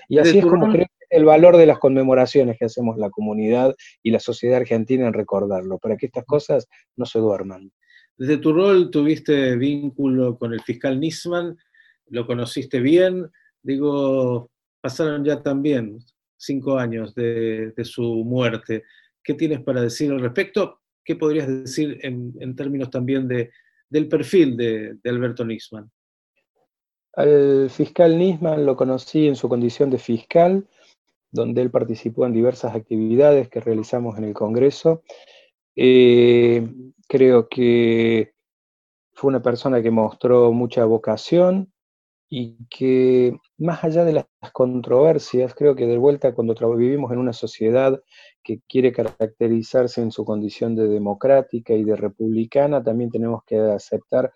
Y así es como creo el valor de las conmemoraciones que hacemos la comunidad y la sociedad argentina en recordarlo, para que estas cosas no se duerman. Desde tu rol tuviste vínculo con el fiscal Nisman, lo conociste bien, digo, pasaron ya también cinco años de, de su muerte. ¿Qué tienes para decir al respecto? ¿Qué podrías decir en, términos también de, del perfil de, Alberto Nisman? Al fiscal Nisman lo conocí en su condición de fiscal donde él participó en diversas actividades que realizamos en el Congreso. Eh, creo que fue una persona que mostró mucha vocación y que más allá de las controversias, creo que de vuelta cuando vivimos en una sociedad que quiere caracterizarse en su condición de democrática y de republicana, también tenemos que aceptar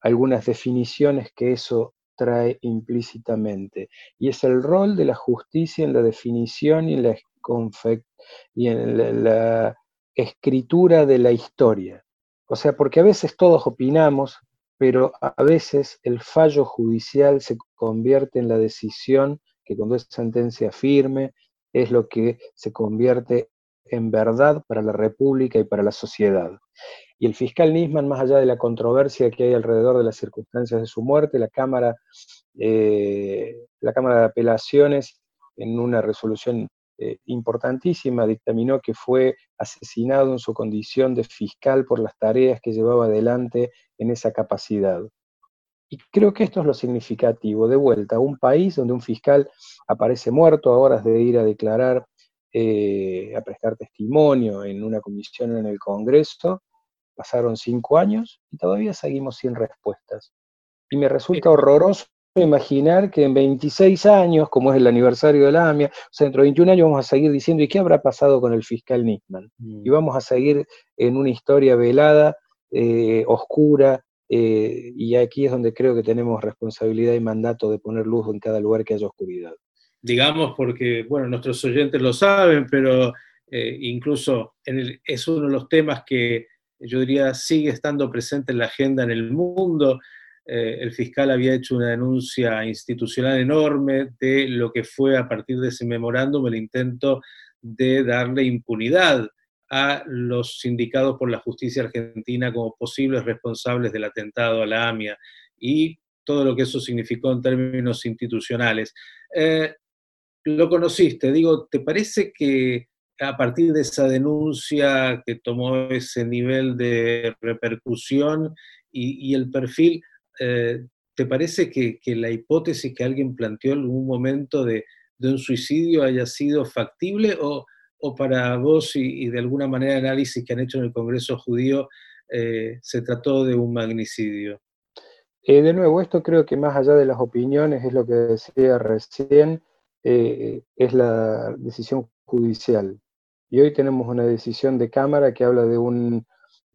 algunas definiciones que eso trae implícitamente. Y es el rol de la justicia en la definición y en la, la escritura de la historia. O sea, porque a veces todos opinamos, pero a veces el fallo judicial se convierte en la decisión que cuando es sentencia firme es lo que se convierte en verdad para la República y para la sociedad. Y el fiscal Nisman, más allá de la controversia que hay alrededor de las circunstancias de su muerte, la Cámara, eh, la Cámara de Apelaciones, en una resolución eh, importantísima, dictaminó que fue asesinado en su condición de fiscal por las tareas que llevaba adelante en esa capacidad. Y creo que esto es lo significativo. De vuelta, un país donde un fiscal aparece muerto a horas de ir a declarar, eh, a prestar testimonio en una comisión en el Congreso, pasaron cinco años y todavía seguimos sin respuestas. Y me resulta horroroso imaginar que en 26 años, como es el aniversario de la AMIA, o sea, dentro de 21 años vamos a seguir diciendo, ¿y qué habrá pasado con el fiscal Nisman? Y mm. vamos a seguir en una historia velada, eh, oscura, eh, y aquí es donde creo que tenemos responsabilidad y mandato de poner luz en cada lugar que haya oscuridad. Digamos porque, bueno, nuestros oyentes lo saben, pero eh, incluso es uno de los temas que yo diría sigue estando presente en la agenda en el mundo. Eh, el fiscal había hecho una denuncia institucional enorme de lo que fue a partir de ese memorándum el intento de darle impunidad a los sindicados por la justicia argentina como posibles responsables del atentado a la AMIA y todo lo que eso significó en términos institucionales. Eh, lo conociste, digo, ¿te parece que a partir de esa denuncia que tomó ese nivel de repercusión y, el perfil, eh, ¿te parece que, la hipótesis que alguien planteó en algún momento de, un suicidio haya sido factible o, para vos y, de alguna manera análisis que han hecho en el Congreso judío eh, se trató de un magnicidio? Eh, de nuevo, esto creo que más allá de las opiniones es lo que decía recién, es la decisión judicial. Y hoy tenemos una decisión de Cámara que habla de un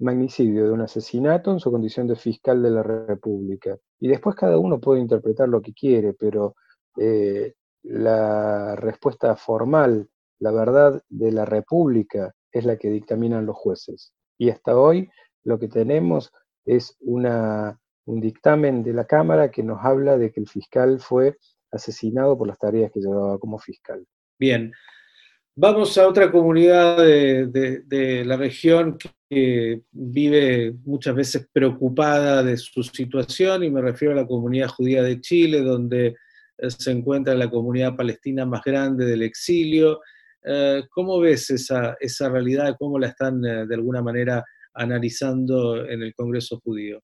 magnicidio, de un asesinato en su condición de fiscal de la República. Y después cada uno puede interpretar lo que quiere, pero eh, la respuesta formal, la verdad de la República, es la que dictaminan los jueces. Y hasta hoy lo que tenemos es una, un dictamen de la Cámara que nos habla de que el fiscal fue asesinado por las tareas que llevaba como fiscal. Bien, Vamos a otra comunidad de, la región que vive muchas veces preocupada de su situación y me refiero a la comunidad judía de Chile, donde eh, se encuentra la comunidad palestina más grande del exilio. Eh, ¿Cómo ves esa, realidad? ¿Cómo la están eh, de alguna manera analizando en el Congreso judío?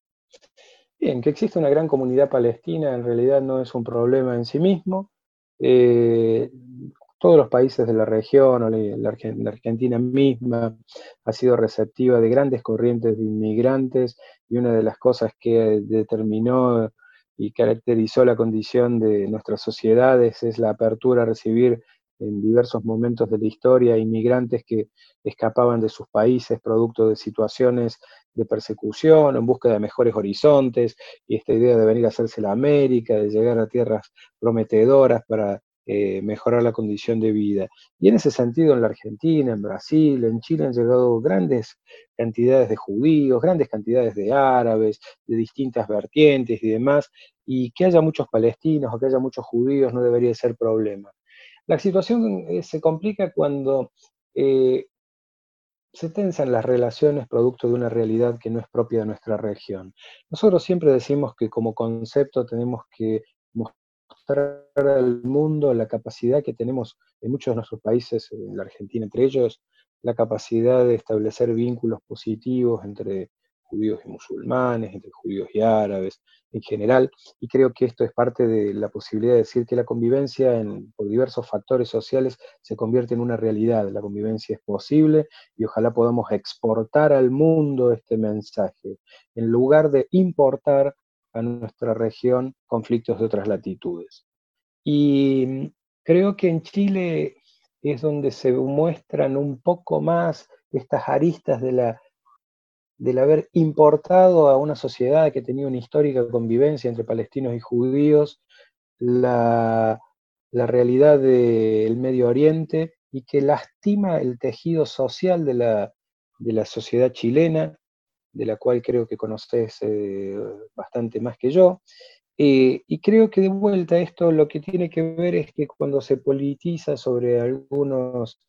Bien, que existe una gran comunidad palestina en realidad no es un problema en sí mismo todos los países de la región o la, Argentina misma ha sido receptiva de grandes corrientes de inmigrantes y una de las cosas que determinó y caracterizó la condición de nuestras sociedades es la apertura a recibir en diversos momentos de la historia inmigrantes que escapaban de sus países producto de situaciones de persecución, en busca de mejores horizontes, y esta idea de venir a hacerse la América, de llegar a tierras prometedoras para eh, mejorar la condición de vida. Y en ese sentido, en la Argentina, en Brasil, en Chile han llegado grandes cantidades de judíos, grandes cantidades de árabes, de distintas vertientes y demás, y que haya muchos palestinos o que haya muchos judíos no debería ser problema. La situación eh, se complica cuando eh, se tensan las relaciones producto de una realidad que no es propia de nuestra región. Nosotros siempre decimos que como concepto tenemos que mostrar al mundo la capacidad que tenemos en muchos de nuestros países, en la Argentina entre ellos, la capacidad de establecer vínculos positivos entre judíos y musulmanes, entre judíos y árabes en general, y creo que esto es parte de la posibilidad de decir que la convivencia por diversos factores sociales se convierte en una realidad, la convivencia es posible y ojalá podamos exportar al mundo este mensaje, en lugar de importar a nuestra región conflictos de otras latitudes. Y creo que en Chile es donde se muestran un poco más estas aristas de la del haber importado a una sociedad que tenía una histórica convivencia entre palestinos y judíos, la, realidad del Medio Oriente y que lastima el tejido social de la, sociedad chilena, de la cual creo que conoces eh, bastante más que yo. Eh, y creo que de vuelta esto lo que tiene que ver es que cuando se politiza sobre algunos,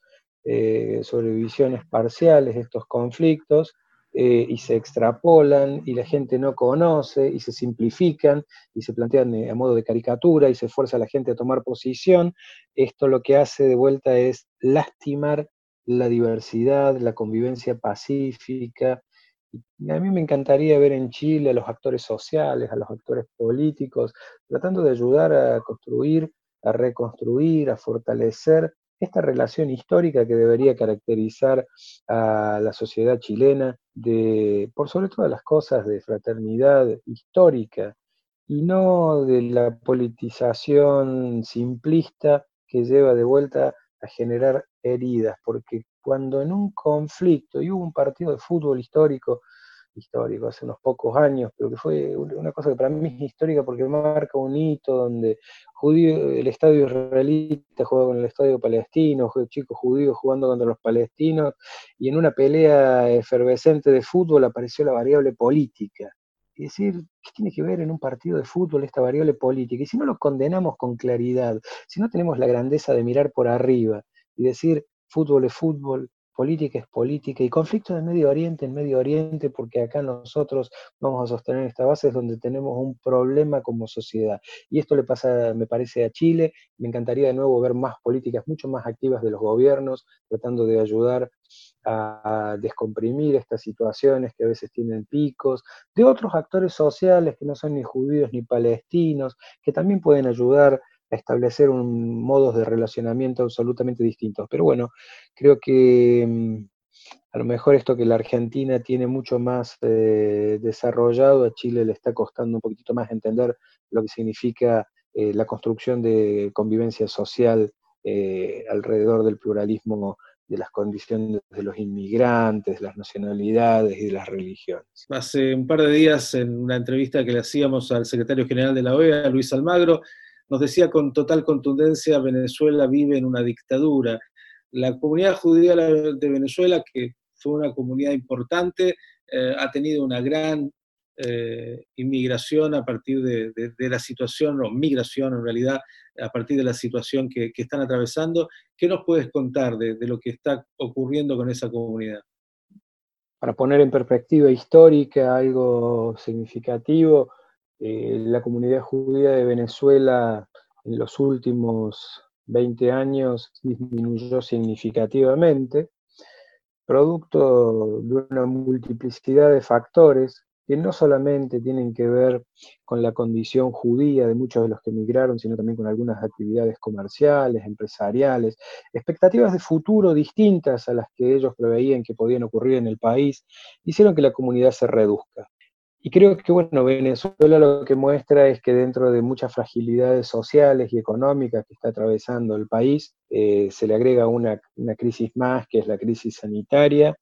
eh, sobre visiones parciales de estos conflictos, eh, y se extrapolan y la gente no conoce y se simplifican y se plantean a modo de caricatura y se fuerza a la gente a tomar posición, esto lo que hace de vuelta es lastimar la diversidad, la convivencia pacífica. A mí me encantaría ver en Chile a los actores sociales, a los actores políticos, tratando de ayudar a construir, a reconstruir, a fortalecer esta relación histórica que debería caracterizar a la sociedad chilena, de, por sobre todas las cosas, de fraternidad histórica y no de la politización simplista que lleva de vuelta a generar heridas, porque cuando en un conflicto, y hubo un partido de fútbol histórico histórico, hace unos pocos años, pero que fue una cosa que para mí es histórica porque marca un hito donde judío, el estadio israelita juega con el estadio palestino, chicos judíos jugando contra los palestinos, y en una pelea efervescente de fútbol apareció la variable política. Es decir, ¿qué tiene que ver en un partido de fútbol esta variable política? Y si no lo condenamos con claridad, si no tenemos la grandeza de mirar por arriba y decir, fútbol es fútbol, política es política y conflicto en Medio Oriente en Medio Oriente, porque acá nosotros vamos a sostener esta base, es donde tenemos un problema como sociedad. Y esto le pasa, me parece, a Chile. Me encantaría de nuevo ver más políticas mucho más activas de los gobiernos, tratando de ayudar a descomprimir estas situaciones que a veces tienen picos, de otros actores sociales que no son ni judíos ni palestinos, que también pueden ayudar establecer un modos de relacionamiento absolutamente distintos. Pero bueno, creo que mm, a lo mejor esto que la Argentina tiene mucho más eh, desarrollado, a Chile le está costando un poquitito más entender lo que significa eh, la construcción de convivencia social eh, alrededor del pluralismo de las condiciones de los inmigrantes, de las nacionalidades y de las religiones. Hace un par de días, en una entrevista que le hacíamos al secretario general de la OEA, Luis Almagro, nos decía con total contundencia, Venezuela vive en una dictadura. La comunidad judía de Venezuela, que fue una comunidad importante, eh, ha tenido una gran eh, inmigración a partir de, la situación, o migración en realidad, a partir de la situación que, están atravesando. ¿Qué nos puedes contar de, lo que está ocurriendo con esa comunidad? Para poner en perspectiva histórica algo significativo, eh, la comunidad judía de Venezuela en los últimos 20 años disminuyó significativamente, producto de una multiplicidad de factores que no solamente tienen que ver con la condición judía de muchos de los que emigraron, sino también con algunas actividades comerciales, empresariales, expectativas de futuro distintas a las que ellos preveían que podían ocurrir en el país, hicieron que la comunidad se reduzca. Y creo que, bueno, Venezuela lo que muestra es que dentro de muchas fragilidades sociales y económicas que está atravesando el país, eh, se le agrega una, crisis más, que es la crisis sanitaria,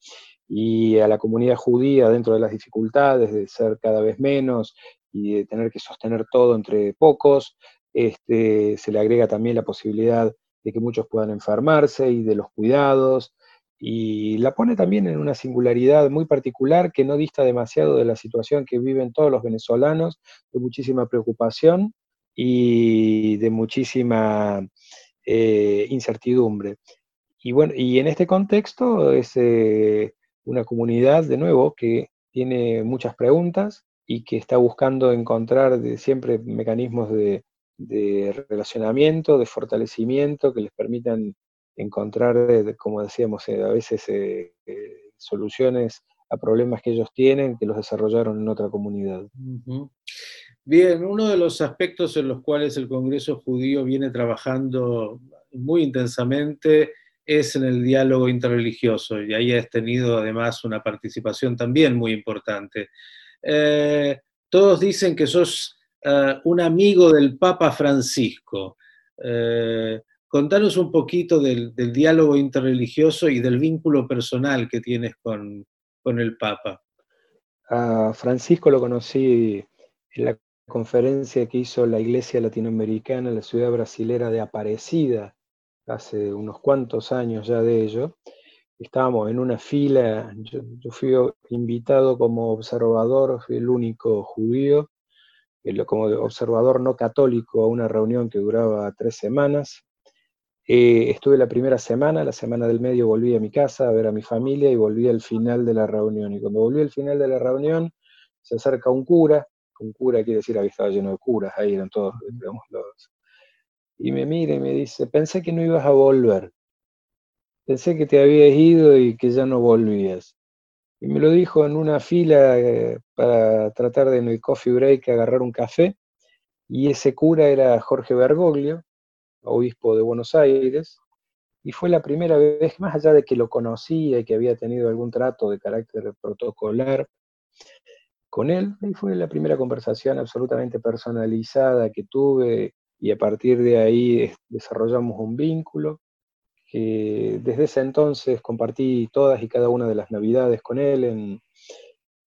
y a la comunidad judía, dentro de las dificultades de ser cada vez menos y de tener que sostener todo entre pocos, este, se le agrega también la posibilidad de que muchos puedan enfermarse y de los cuidados, y la pone también en una singularidad muy particular que no dista demasiado de la situación que viven todos los venezolanos, de muchísima preocupación y de muchísima eh, incertidumbre. Y bueno, y en este contexto es eh, una comunidad, de nuevo, que tiene muchas preguntas y que está buscando encontrar siempre mecanismos de, de relacionamiento, de fortalecimiento que les permitan encontrar, como decíamos, eh, a veces eh, eh, soluciones a problemas que ellos tienen, que los desarrollaron en otra comunidad. Bien, uno de los aspectos en los cuales el Congreso Judío viene trabajando muy intensamente es en el diálogo interreligioso, y ahí has tenido además una participación también muy importante. Eh, todos dicen que sos eh, un amigo del Papa Francisco. Eh, contanos un poquito del, diálogo interreligioso y del vínculo personal que tienes con, con el Papa. Francisco lo conocí en la conferencia que hizo la Iglesia Latinoamericana en la ciudad brasilera de Aparecida, hace unos cuantos años ya de ello. Estábamos en una fila, yo, fui invitado como observador, fui el único judío, como observador no católico a una reunión que duraba tres semanas. Eh, estuve la primera semana, la semana del medio volví a mi casa a ver a mi familia y volví al final de la reunión. Y cuando volví al final de la reunión, se acerca un cura, un cura quiere decir que estaba lleno de curas, ahí eran todos, digamos, los... Y me mira y me dice, pensé que no ibas a volver, pensé que te habías ido y que ya no volvías. Y me lo dijo en una fila eh, para tratar de en el coffee break agarrar un café, y ese cura era Jorge Bergoglio, obispo de Buenos Aires, y fue la primera vez, más allá de que lo conocía y que había tenido algún trato de carácter protocolar con él, y fue la primera conversación absolutamente personalizada que tuve, y a partir de ahí desarrollamos un vínculo. que desde ese entonces compartí todas y cada una de las navidades con él en,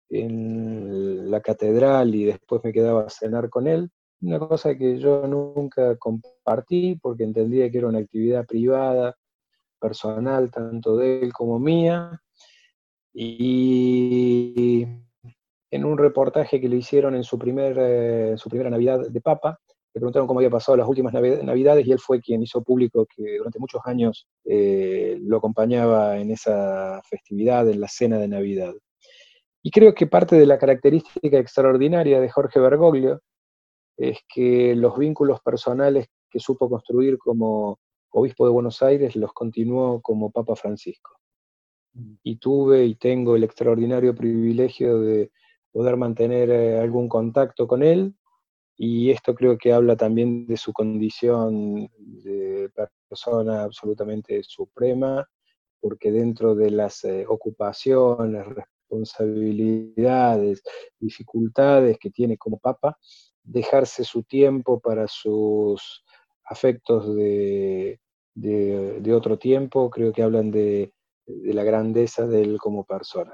en la catedral y después me quedaba a cenar con él una cosa que yo nunca compartí porque entendía que era una actividad privada, personal, tanto de él como mía. Y en un reportaje que le hicieron en su, primer, eh, su primera Navidad de Papa, le preguntaron cómo había pasado las últimas Navidades y él fue quien hizo público que durante muchos años eh, lo acompañaba en esa festividad, en la cena de Navidad. Y creo que parte de la característica extraordinaria de Jorge Bergoglio es que los vínculos personales que supo construir como obispo de Buenos Aires los continuó como Papa Francisco. Mm. Y tuve y tengo el extraordinario privilegio de poder mantener eh, algún contacto con él, y esto creo que habla también de su condición de persona absolutamente suprema, porque dentro de las eh, ocupaciones, responsabilidades, dificultades que tiene como papa, dejarse su tiempo para sus afectos de, otro tiempo, creo que hablan de, la grandeza de él como persona.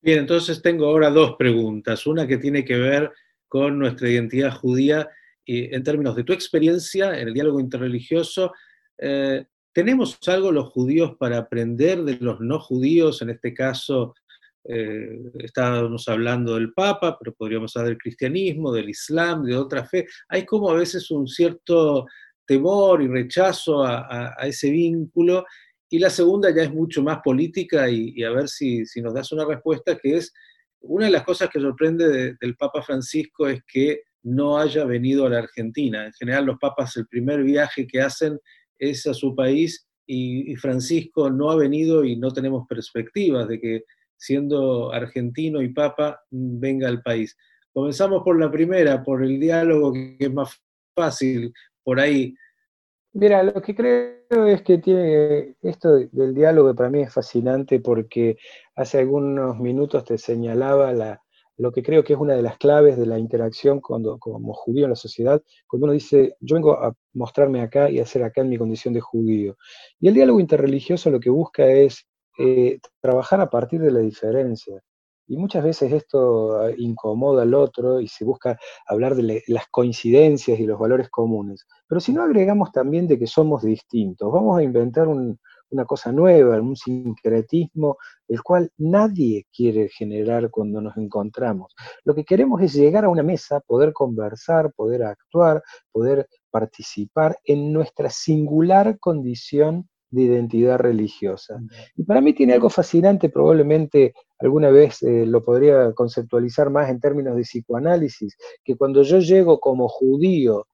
Bien, entonces tengo ahora dos preguntas. Una que tiene que ver con nuestra identidad judía y en términos de tu experiencia en el diálogo interreligioso. Eh, ¿Tenemos algo los judíos para aprender de los no judíos, en este caso eh, estábamos hablando del Papa, pero podríamos hablar del cristianismo, del Islam, de otra fe. Hay como a veces un cierto temor y rechazo a, ese vínculo. Y la segunda ya es mucho más política y, a ver si, nos das una respuesta, que es, una de las cosas que sorprende del Papa Francisco es que no haya venido a la Argentina. En general los papas el primer viaje que hacen es a su país y Francisco no ha venido y no tenemos perspectivas de que siendo argentino y papa, venga al país. Comenzamos por la primera, por el diálogo, que es más fácil, por ahí. Mira, lo que creo es que tiene esto del diálogo para mí es fascinante porque hace algunos minutos te señalaba la, lo que creo que es una de las claves de la interacción cuando, como judío en la sociedad, cuando uno dice, yo vengo a mostrarme acá y a hacer acá en mi condición de judío. Y el diálogo interreligioso lo que busca es eh, trabajar a partir de la diferencia. Y muchas veces esto ah, incomoda al otro y se busca hablar de las coincidencias y los valores comunes. Pero si no agregamos también de que somos distintos, vamos a inventar una cosa nueva, un sincretismo, el cual nadie quiere generar cuando nos encontramos. Lo que queremos es llegar a una mesa, poder conversar, poder actuar, poder participar en nuestra singular condición de identidad religiosa. Y para mí tiene algo fascinante, probablemente alguna vez eh, lo podría conceptualizar más en términos de psicoanálisis, que cuando yo llego como judío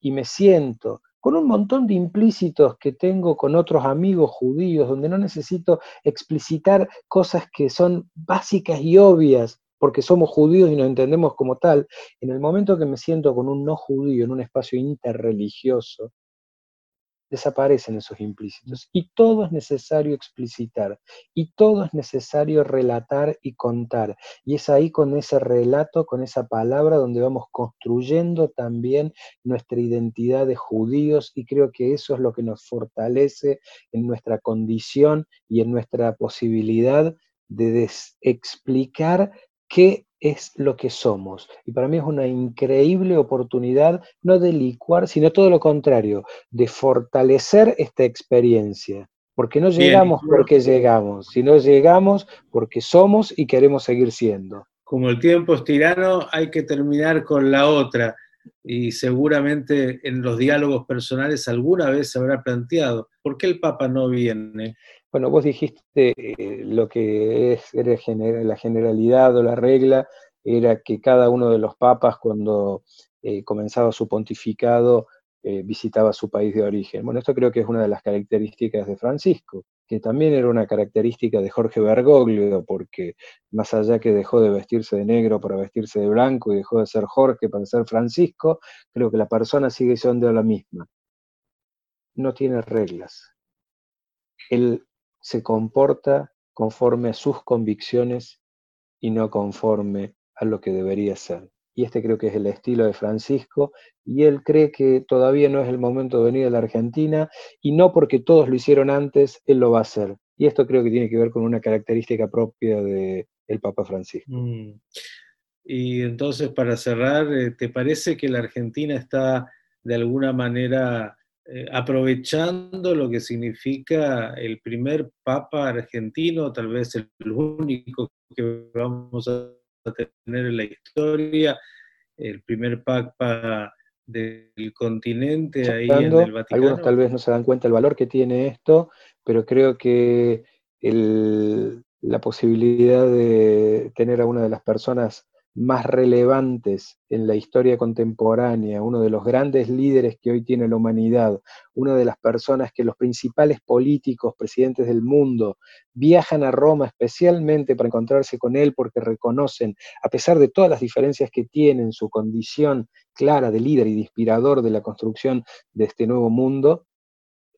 y me siento con un montón de implícitos que tengo con otros amigos judíos, donde no necesito explicitar cosas que son básicas y obvias, porque somos judíos y nos entendemos como tal, en el momento que me siento con un no judío en un espacio interreligioso, desaparecen esos implícitos. Y todo es necesario explicitar, y todo es necesario relatar y contar. Y es ahí con ese relato, con esa palabra, donde vamos construyendo también nuestra identidad de judíos, y creo que eso es lo que nos fortalece en nuestra condición y en nuestra posibilidad de explicar qué es lo que somos. Y para mí es una increíble oportunidad, no de licuar, sino todo lo contrario, de fortalecer esta experiencia. Porque no llegamos porque llegamos, sino llegamos porque somos y queremos seguir siendo. Como el tiempo es tirano, hay que terminar con la otra. Y seguramente en los diálogos personales alguna vez se habrá planteado, ¿por qué el Papa no viene? Bueno, vos dijiste eh, lo que es la generalidad o la regla, era que cada uno de los papas cuando eh, comenzaba su pontificado eh, visitaba su país de origen. Bueno, esto creo que es una de las características de Francisco, que también era una característica de Jorge Bergoglio, porque más allá que dejó de vestirse de negro para vestirse de blanco y dejó de ser Jorge para ser Francisco, creo que la persona sigue siendo la misma. No tiene reglas. Él se comporta conforme a sus convicciones y no conforme a lo que debería ser. Y este creo que es el estilo de Francisco, y él cree que todavía no es el momento de venir a la Argentina, y no porque todos lo hicieron antes, él lo va a hacer. Y esto creo que tiene que ver con una característica propia del el Papa Francisco. Mm. Y entonces, para cerrar, eh, ¿te parece que la Argentina está de alguna manera eh, aprovechando lo que significa el primer papa argentino, tal vez el único que vamos a tener en la historia, el primer papa del continente ahí en el Vaticano. Algunos tal vez no se dan cuenta del valor que tiene esto, pero creo que la posibilidad de tener a una de las personas más relevantes en la historia contemporánea, uno de los grandes líderes que hoy tiene la humanidad, una de las personas que los principales políticos, presidentes del mundo, viajan a Roma especialmente para encontrarse con él porque reconocen, a pesar de todas las diferencias que tienen, su condición clara de líder y de inspirador de la construcción de este nuevo mundo,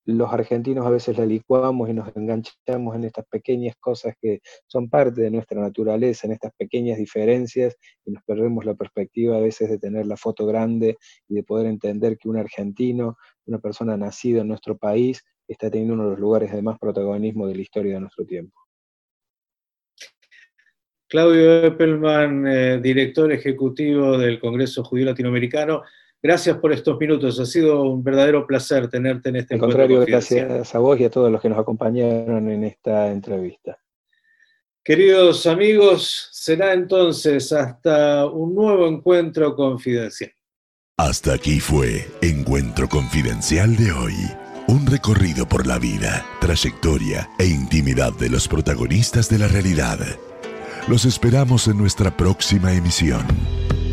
los argentinos a veces la licuamos y nos enganchamos en estas pequeñas cosas que son parte de nuestra naturaleza, en estas pequeñas diferencias, y nos perdemos la perspectiva a veces de tener la foto grande y de poder entender que un argentino, una persona nacida en nuestro país, está teniendo uno de los lugares de más protagonismo de la historia de nuestro tiempo. Claudio Eppelman, eh, director ejecutivo del Congreso Judío Latinoamericano. Gracias por estos minutos, ha sido un verdadero placer tenerte en este Al contrario, gracias a vos y a todos los que nos acompañaron en esta entrevista. Queridos amigos, será entonces hasta un nuevo encuentro confidencial. Hasta aquí fue Encuentro Confidencial de hoy. Un recorrido por la vida, trayectoria e intimidad de los protagonistas de la realidad. Los esperamos en nuestra próxima emisión.